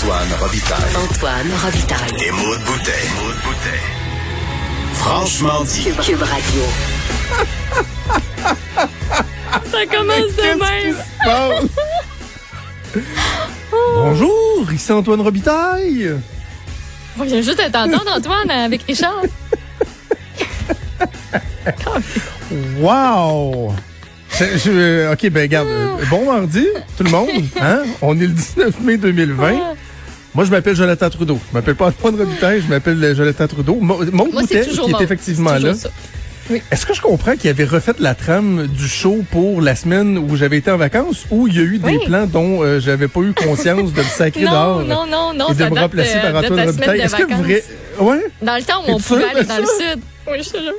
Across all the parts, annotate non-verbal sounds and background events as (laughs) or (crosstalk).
Antoine Robitaille. Antoine Robitaille. Et Maude Boutet. Franchement dit. Cube, Cube Radio. (laughs) Ça commence de même. Bonjour, ici Antoine Robitaille. On vient juste (laughs) de t'entendre, Antoine, avec Richard. Wow! Je- je- ok, ben regarde, euh, bon mardi, tout le monde. Hein? On est le 19 mai 2020. Moi, je m'appelle Jonathan Trudeau. Je m'appelle pas Antoine Robitaille, je m'appelle euh, Jonathan Trudeau. Mon mon toujours qui est effectivement là. ça. Est-ce que je comprends qu'il avait refait la trame du show pour la semaine où j'avais été en vacances ou il y a eu des Oui. plans dont euh, j'avais pas eu conscience de me sacrer Non, dehors non, non, non, et de ça me remplacer de- par de Antoine ta Robitaille? Est-ce que vacances. vrai... Ouais? Dans le temps où on pouvait aller dans le sud. Oui, je te jure.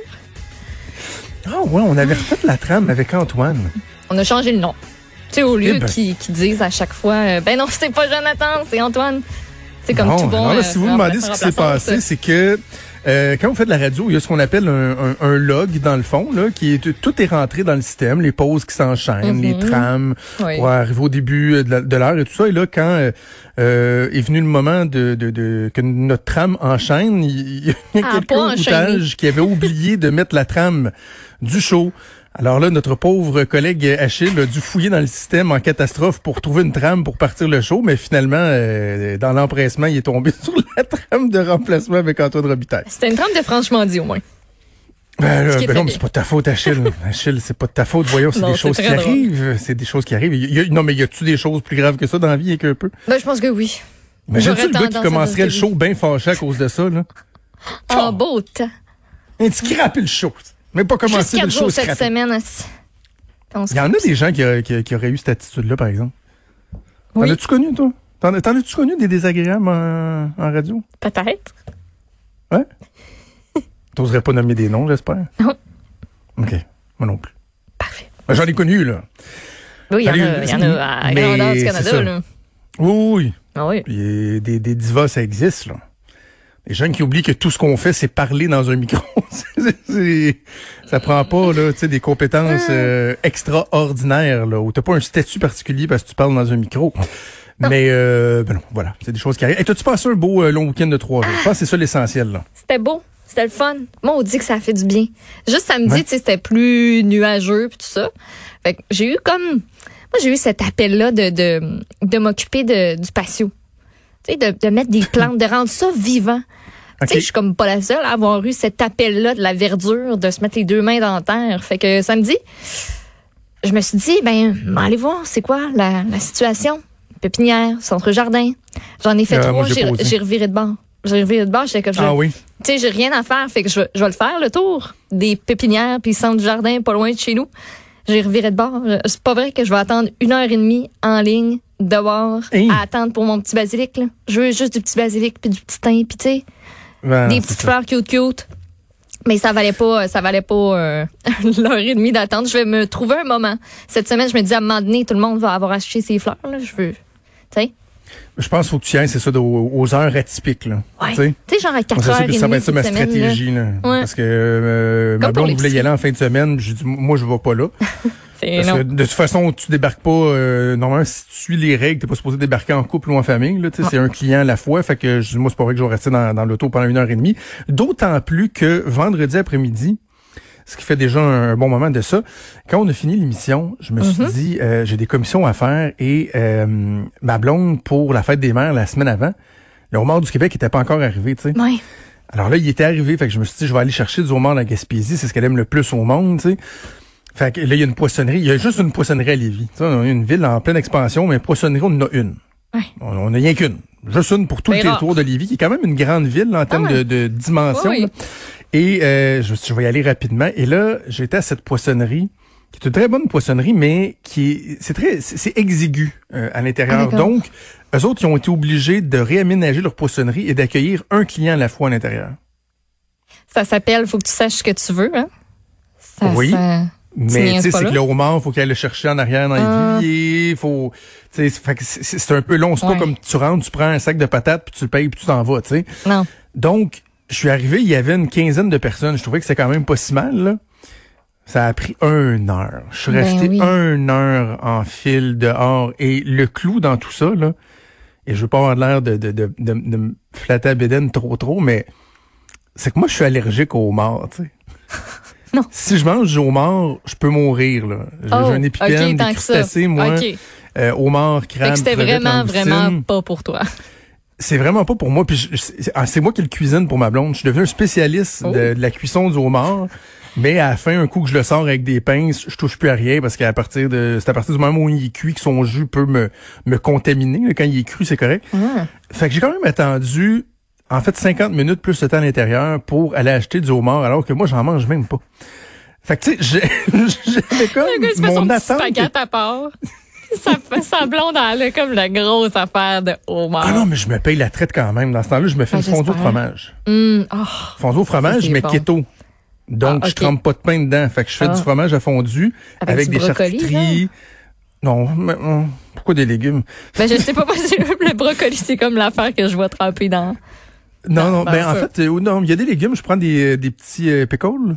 Ah ouais, on avait refait la trame avec Antoine. On a changé le nom. Tu sais, au Eh lieu ben. qu'ils disent à chaque fois, euh, ben non, c'est pas Jonathan, c'est Antoine. C'est comme Non, tout bon. alors là, euh, si vous me demandez ce qui s'est passé, c'est que euh, quand vous faites de la radio, il y a ce qu'on appelle un, un- un log dans le fond, là, qui est tout est rentré dans le système, les pauses qui s'enchaînent, les trams, Oui. pour arriver au début euh, de l'heure et tout ça. Et là, quand euh, euh, est venu le moment de, de, de- que notre trame enchaîne, il, y a Ah, quelqu'un qui avait oublié de mettre la trame du show. Alors là, notre pauvre collègue Achille a dû fouiller dans le système en catastrophe pour trouver une trame pour partir le show, mais finalement, euh, dans l'empressement, il est tombé (laughs) sur la trame de remplacement avec Antoine Robitaille. C'était une trame de franchement dit, au moins. Ben, là, qui est ben non, mais c'est pas de ta faute, Achille. (laughs) Achille, c'est pas de ta faute. Voyons, c'est des choses qui drôle. arrivent. C'est des choses qui arrivent. Il y a- non, mais y a-tu des choses plus graves que ça dans la vie et qu'un peu? Ben, je pense que oui. Imagine-tu J'aurais le gars qui commencerait le show bien fâché à cause de ça, là? En beau temps. Un petit le show. Mais pas Juste commencer le quatre show jours cette scraper. semaine. se- Il y en a des gens qui, a- qui, qui auraient eu cette attitude-là, par exemple. Oui. T'en as-tu connu, toi? T'en, t'en as-tu connu des désagréables en, en radio? Peut-être. Ouais? (laughs) T'oserais pas nommer des noms, j'espère? Non. OK. Moi non plus. Parfait. Ben, J'en ai connu, là. Oui, il y en Salut, a, il y en a à mais grandeur du c'est Canada, ça. là. Oui, oui. Ah oui. Puis euh, des, des divas, ça existe, là. Des gens qui oublient que tout ce qu'on fait, c'est parler dans un micro. (laughs) C'est- c'est- ça prend pas, là, des compétences euh, extraordinaires, là, où t'as pas un statut particulier parce que tu parles dans un micro. Mais, euh, ben non, voilà, c'est des choses qui arrivent. Et t'as-tu passé un beau euh, long week-end de trois jours? Je pense que c'est ça l'essentiel, là. C'était beau. C'était le fun. Moi, on dit que ça a fait du bien. Juste samedi, Ouais. tu sais, c'était plus nuageux puis tout ça. Fait que j'ai eu comme... Moi, j'ai eu cet appel-là de, de, de m'occuper de, du patio. Tu sais, de, de mettre des (laughs) plantes, de rendre ça vivant. OK. Tu sais, je suis comme pas la seule à avoir eu cet appel-là de la verdure, de se mettre les deux mains dans la terre. Fait que samedi, je me suis dit, ben, allez voir, c'est quoi la, la situation? Pépinière, centre-jardin. J'en ai fait moi, trois, j'ai reviré de bord. J'ai reviré de bord, j'étais comme, je- Ah oui. tu sais, j'ai rien à faire, fait que je, vais- je vais le faire, le tour des pépinières puis centre jardin pas loin de chez nous. J'ai reviré de bord. C'est pas vrai que je vais attendre une heure et demie en ligne dehors Hey. à attendre pour mon petit basilic. Là. Je veux juste du petit basilic puis du petit thym puis tu sais, Ben, des petites fleurs cute cute. Mais ça valait pas, ça valait pas euh, (laughs) l'heure et demie d'attente. Je vais me trouver un moment. Cette semaine, je me dis à un moment donné, tout le monde va avoir acheté ses fleurs. Là. Je veux, tu sais, Je pense qu'il faut que tu ailles, c'est ça, aux, aux heures atypiques, là. ouais. Tu sais? Genre à 4 Moi, ça, heures c'est- et ça va être ça ma là. stratégie, là. Parce que euh, ma blonde voulait y aller en fin de semaine. J'ai dit, moi, je vais pas là. (laughs) Parce que de toute façon, tu débarques pas. Euh, normalement, si tu suis les règles, t'es pas supposé débarquer en couple ou en famille. Là, c'est un client à la fois. Fait que moi, c'est pas vrai que je vais rester dans, dans l'auto pendant une heure et demie. D'autant plus que vendredi après-midi, ce qui fait déjà un, bon moment de ça. Quand on a fini l'émission, je me suis dit, euh, j'ai des commissions à faire et euh, ma blonde pour la fête des mères la semaine avant, le homard du Québec était pas encore arrivé, tu sais. Ouais. Alors là, il était arrivé, fait que je me suis dit, je vais aller chercher du homard la Gaspésie, c'est ce qu'elle aime le plus au monde, tu sais. Fait que là, il y a une poissonnerie, il y a juste une poissonnerie à Lévis. Tu sais, on a une ville en pleine expansion, mais une poissonnerie, on en a une. Ouais. On on a rien qu'une. juste une pour tout le Mais rare. territoire de Lévis, qui est quand même une grande ville là, en termes ouais. de, de dimension. Oui, oui. là. Et euh, je, je vais y aller rapidement. Et là, j'étais à cette poissonnerie, qui est une très bonne poissonnerie, mais qui est, c'est très, c'est exigu euh, à l'intérieur. Ah. Donc, eux autres, ils ont été obligés de réaménager leur poissonnerie et d'accueillir un client à la fois à l'intérieur. Ça s'appelle Faut que tu saches ce que tu veux. Hein? Ça, Oui. ça- Mais niaises tu sais, c'est là? que le homard, faut qu'il aille le chercher en arrière dans Ah. l'évier, faut, tu sais, c'est c'est un peu long. C'est Ouais. pas comme tu rentres, tu prends un sac de patates, puis tu le payes, puis tu t'en vas, tu sais. Non. Donc, je suis arrivé, il y avait une quinzaine de personnes. Je trouvais que c'était quand même pas si mal, là. Ça a pris une heure. Je suis Ben resté oui. une heure en file dehors. Et le clou dans tout ça, là, et je veux pas avoir l'air de, de, de, de, de me flatter à bédaine trop trop, mais c'est que moi, je suis allergique au homard, tu sais. (laughs) Non. Si je mange du homard, je peux mourir, là. J'ai Oh, un épipène, ok, tant des crustacés, moi. OK. Euh, homard, crabe, c'était vraiment, vraiment pas pour toi. C'est vraiment pas pour moi. Puis c'est ah, c'est moi qui le cuisine pour ma blonde. Je suis devenu un spécialiste Oh. de, de la cuisson du homard. Mais à la fin, un coup que je le sors avec des pinces, je touche plus à rien parce qu'à partir de, c'est à partir du moment où il est cuit que son jus peut me, me contaminer. là. Quand il est cru, c'est correct. Ah. Fait que j'ai quand même attendu, en fait, 50 minutes plus de temps à l'intérieur pour aller acheter du homard alors que moi, j'en mange même pas. Fait que tu sais, j'ai- (laughs) j'avais comme Le mon attente. à part. (laughs) Sa, sa blonde, elle a comme la grosse affaire de homard. Ah non, mais je me paye la traite quand même. Dans ce temps-là, je me fais Ah, une fondue au fromage. Hum, oh. Fondue au fromage, mais bon. keto. Donc, Ah, je trempe pas de pain dedans. Fait que je fais Ah. du fromage à fondu Avec des brocoli, charcuteries. Non, mais hum, pourquoi des légumes? Ben, je sais pas, (laughs) moi, c'est- le brocoli, c'est comme l'affaire que je vois tremper dans. Non, non, ben, ben en ça. fait, euh, non, il y a des légumes. Je prends des, des petits euh, pickles,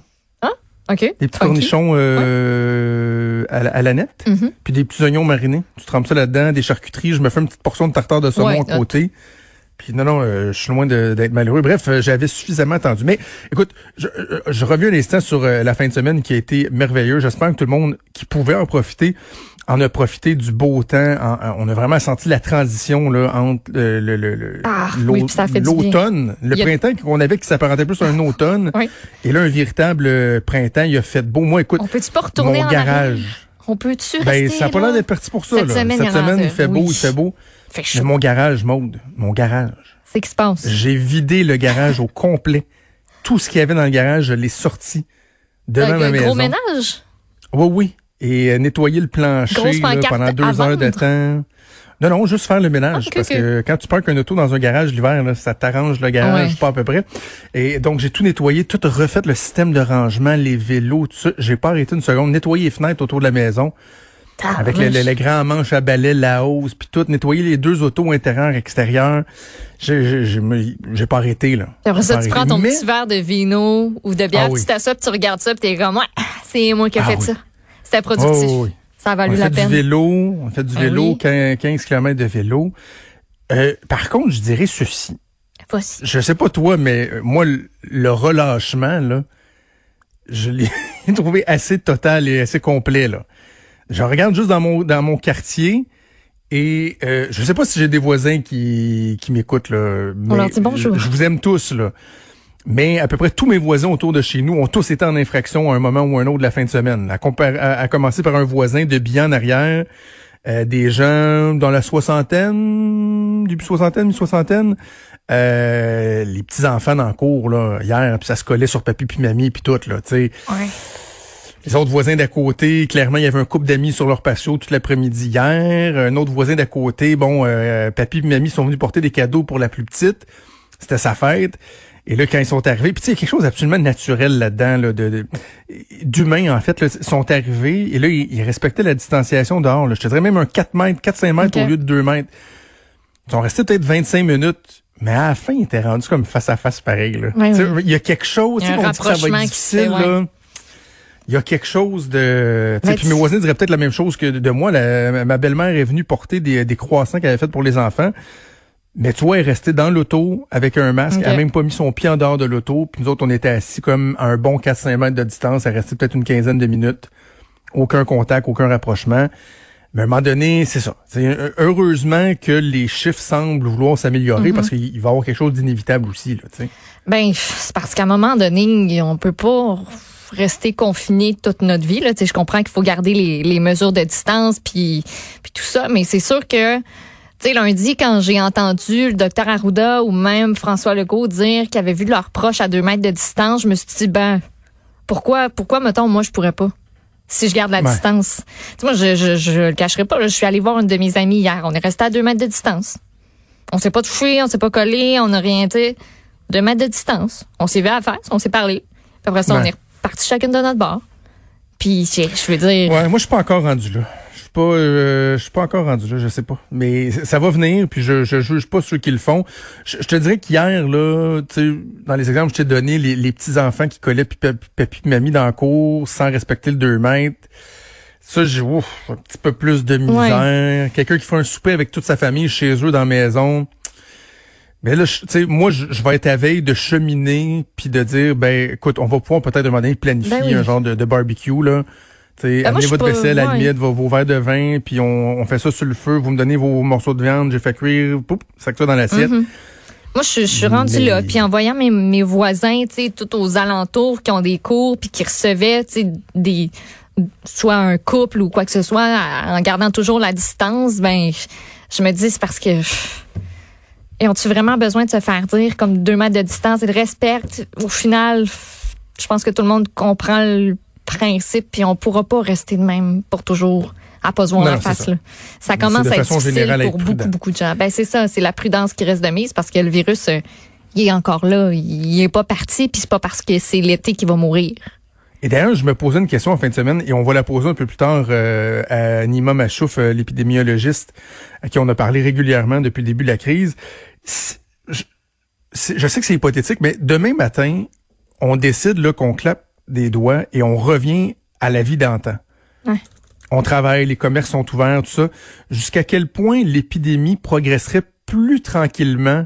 OK. des petits cornichons euh, à, la, à la nette, Mhm. puis des petits oignons marinés. Tu trempes ça là-dedans, des charcuteries. Je me fais une petite portion de tartare de saumon Ouais, à côté. Puis non, non, euh, je suis loin d'être malheureux. Bref, euh, j'avais suffisamment attendu. Mais écoute, je, euh, je reviens un instant sur euh, la fin de semaine qui a été merveilleuse. J'espère que tout le monde qui pouvait en profiter en a profité du beau temps. En- en- on a vraiment senti la transition là entre euh, le, le, le- Ah, oui, l'automne, le a- printemps qu'on avait qui s'apparentait plus à un automne. Oui. Et là, un véritable euh, printemps, il a fait beau. Moi, écoute, On peut-tu pas retourner mon en garage. arrière? On peut-tu Ben, rester ça n'a pas l'air d'être parti pour ça. Cette là. semaine, il Cette semaine, fait beau, il fait beau. Fait Mais mon garage, Maude, mon garage. C'est qui se passe? J'ai vidé le garage au complet. Tout ce qu'il y avait dans le garage, je l'ai sorti devant Un ma maison. gros ménage? Oui, oui. Et euh, nettoyer le plancher là, pendant deux heures de temps. Non, non, juste faire le ménage. Parce que quand tu parques un auto dans un garage l'hiver, ça t'arrange le garage, Ouais. pas à peu près. Et donc, j'ai tout nettoyé, tout refait le système de rangement, les vélos, tout ça. J'ai pas arrêté une seconde. Nettoyer les fenêtres autour de la maison. Avec le, le, le grand manche à balai, la hausse, puis tout, nettoyer les deux autos intérieures, extérieures. J'ai, pas arrêté, là. Après ça, tu prends ton petit verre de vino ou de bière, Ah oui. tu t'assois, tu regardes ça, puis t'es comme, ouais, c'est moi qui ai Ah fait oui. ça. C'était productif. Oh, oui. Ça a On valu fait la du peine. vélo, on fait du Ah vélo, oui. 15, 15 km de vélo. Euh, par contre, je dirais ceci. Voici. Je sais pas toi, mais euh, moi, le, relâchement, là, je l'ai (laughs) trouvé assez total et assez complet, là. Je regarde juste dans mon, dans mon quartier et euh, je sais pas si j'ai des voisins qui, qui m'écoutent, là. mais leur dit bonjour. Je, je vous aime tous, là. Mais à peu près tous mes voisins autour de chez nous ont tous été en infraction à un moment ou un autre de la fin de semaine. À, compar- à- à commencer par un voisin de bien en arrière, euh, des gens dans la soixantaine, début soixantaine, mi-soixantaine, euh, les petits enfants dans le cours là hier, puis ça se collait sur papy puis mamie puis tout là, tu sais. Ouais. Les autres voisins d'à côté, clairement, il y avait un couple d'amis sur leur patio toute l'après-midi hier. Un autre voisin d'à côté, bon, euh, papy et mamie sont venus porter des cadeaux pour la plus petite. C'était sa fête. Et là, quand ils sont arrivés, puis tu sais, il y a quelque chose d'absolument naturel là-dedans, là, de, de- d'humain, en fait, là, sont arrivés, et là, ils, ils respectaient la distanciation dehors. Là. Je te dirais même un 4 mètres, 4-5 mètres au lieu de 2 mètres. Ils sont restés peut-être 25 minutes, mais à la fin, ils étaient rendus comme face à face pareil. Là. Oui, oui. Il y a quelque chose, on dit que ça va être difficile, fait, ouais. là. Il y a quelque chose de... Puis tu- mes voisins diraient peut-être la même chose que de, de moi. La- ma belle-mère est venue porter des, des croissants qu'elle avait fait pour les enfants. Mais tu vois, elle est restée dans l'auto avec un masque. Ok. Elle a même pas mis son pied en dehors de l'auto. Puis nous autres, on était assis comme à un bon 4-5 mètres de distance. Elle restait peut-être une quinzaine de minutes. Aucun contact, aucun rapprochement. Mais à un moment donné, c'est ça. C'est, heureusement que les chiffres semblent vouloir s'améliorer Mhm. parce qu'il il va y avoir quelque chose d'inévitable aussi. Là, tu sais. Ben, c'est parce qu'à un moment donné, on peut pas rester confiné toute notre vie. Là. Je comprends qu'il faut garder les, les mesures de distance puis, puis tout ça, mais c'est sûr que tu sais, lundi, quand j'ai entendu le docteur Arruda ou même François Legault dire qu'ils avaient vu leurs proches à deux mètres de distance, je me suis dit, ben, pourquoi, pourquoi, mettons, moi, je pourrais pas? Si je garde la Ouais. distance. Tu sais, moi, je, je, je le cacherai pas. là. Je suis allée voir une de mes amies hier. On est resté à deux mètres de distance. On s'est pas touché, on s'est pas collé, on n'a rien, sais. Deux mètres de distance. On s'est vu à la face, on s'est parlé. Puis après ça, on est reparti chacune de notre bord. Puis, je je veux dire, Ouais, moi je suis pas encore rendu là. Je suis pas, euh, je suis pas encore rendu là, je sais pas. Mais ça va venir, puis je, je juge pas ceux qui le font. Je, je te dirais qu'hier là, dans les exemples que je t'ai donné, les, les petits enfants qui collaient puis papi, puis mamie dans la cour sans respecter le 2 mètres. Ça, j'ai ouf, un petit peu plus de misère. Quelqu'un qui fait un souper avec toute sa famille chez eux dans la maison. Mais là, tu sais, moi, je, je vais être à veille de cheminer puis de dire, ben, écoute, on va pouvoir peut-être donné planifier Ben oui. un genre de, de barbecue là. Tu sais, Ben, moi, amenez je suis votre vaisselle, à la limite, vos, vos verres de vin, puis on, on fait ça sur le feu. Vous me donnez vos morceaux de viande, j'ai fait cuire, poup, sac ça dans l'assiette. Mhm. Moi, je, je suis rendue Mais- là. Puis en voyant mes, mes voisins, tu sais, tout aux alentours, qui ont des cours, puis qui recevaient, tu sais, des soit un couple ou quoi que ce soit, en gardant toujours la distance, ben, je, je me dis, c'est parce que... Et ont-tu vraiment besoin de se faire dire comme deux mètres de distance et de respect? Au final, je pense que tout le monde comprend le principe, puis on pourra pas rester de même pour toujours à pas se voir Non, en face. ça. Là. Ça Mais commence à être difficile générale pour être beaucoup, beaucoup de gens. Ben, c'est ça, c'est la prudence qui reste de mise parce que le virus, euh, il est encore là. Il est pas parti, puis c'est pas parce que c'est l'été qu'il va mourir. Et d'ailleurs, je me posais une question en fin de semaine et on va la poser un peu plus tard euh, à Nima Machouf, euh, l'épidémiologiste, à qui on a parlé régulièrement depuis le début de la crise. Je, sais que c'est hypothétique, mais demain matin, on décide qu'on clappe des doigts et on revient à la vie d'antan. Ouais. On travaille, les commerces sont ouverts, tout ça. Jusqu'à quel point l'épidémie progresserait plus tranquillement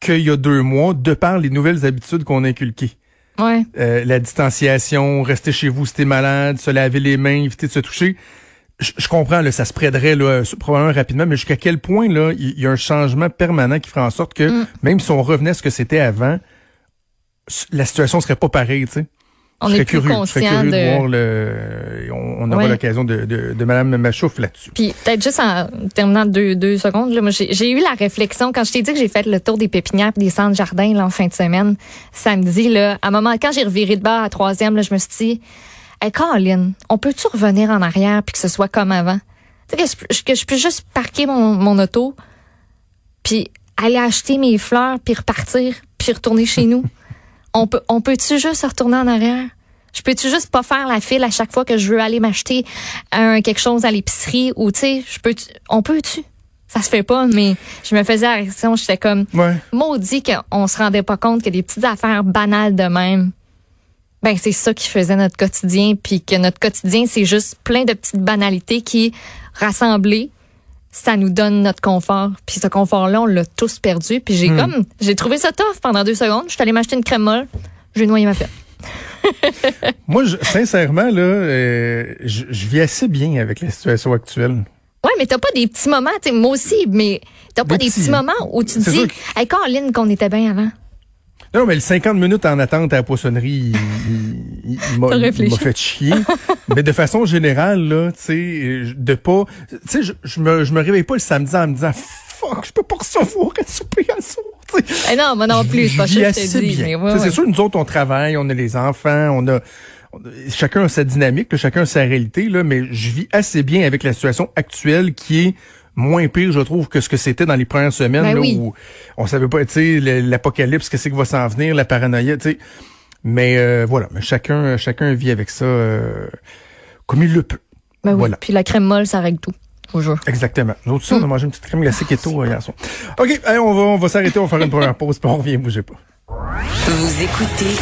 qu'il y a deux mois, de par les nouvelles habitudes qu'on a inculquées? Ouais. Euh, la distanciation, rester chez vous si t'es malade, se laver les mains, éviter de se toucher. Je, je comprends, là, ça se prêterait là, probablement rapidement, mais jusqu'à quel point là, il y, a un changement permanent qui ferait en sorte que Mm. même si on revenait à ce que c'était avant, la situation serait pas pareille, tu sais. On je est plus curieux, conscient de, de... voir le. On, on aura Ouais. l'occasion de, de, de Madame Machouf là-dessus. Puis peut-être juste en terminant deux, deux secondes, là, moi j'ai eu la réflexion quand je t'ai dit que j'ai fait le tour des pépinières et des centres jardins là, en fin de semaine, samedi là, à un moment quand j'ai reviré de bord à troisième, là, je me suis dit, hey, Caroline, on peut-tu revenir en arrière puis que ce soit comme avant, tu sais que, je- que je peux juste parquer mon, mon auto puis aller acheter mes fleurs puis repartir puis retourner chez nous. (laughs) on peut on peut-tu juste retourner en arrière? Je peux-tu juste pas faire la file à chaque fois que je veux aller m'acheter un quelque chose à l'épicerie ou tu sais, je peux on peut-tu? Ça se fait pas mais je me faisais la réaction, j'étais comme Ouais. maudit qu'on se rendait pas compte que des petites affaires banales de même. Ben c'est ça qui faisait notre quotidien puis que notre quotidien c'est juste plein de petites banalités qui rassemblées ça nous donne notre confort. Puis ce confort-là, on l'a tous perdu. Puis j'ai comme, j'ai trouvé ça tough pendant deux secondes. Je suis allée m'acheter une crème molle. J'ai noyé ma pelle. (laughs) Moi, je- sincèrement, là, euh, je, je vis assez bien avec la situation actuelle. Ouais, mais t'as pas des petits moments, moi aussi, mais t'as pas Des des, petits, petits hein. moments où tu te dis, que- hey, Caroline, qu'on était bien avant. Non, mais le 50 minutes en attente à la poissonnerie, il, il- il- m'a fait chier. (laughs) mais de façon générale, là, tu sais, de pas... Tu sais, je, je me, je me réveille pas le samedi en me disant « Fuck, je peux pas recevoir un souper à soir. » Tu sais, Eh non, moi non plus, c'est pas je ça que je dis. ouais, ouais. C'est sûr, nous autres, on travaille, on a les enfants, on a... on a- Chacun a sa dynamique, là, chacun a sa réalité, là, mais je vis assez bien avec la situation actuelle qui est moins pire, je trouve, que ce que c'était dans les premières semaines, Ben là, oui. où on savait pas, tu sais, l'apocalypse, qu'est-ce qui va s'en venir, la paranoïa, tu sais. Mais euh, voilà, mais chacun, chacun vit avec ça euh, comme il le peut. Ben oui. Voilà. Puis la crème molle, ça règle tout. Jure. Exactement. Nous autres, aussi, on Mm. a mangé une petite crème glacée keto euh, hier soir. OK, allez, on va, on va s'arrêter, on va faire une première pause, puis on revient, bougez pas. Vous écoutez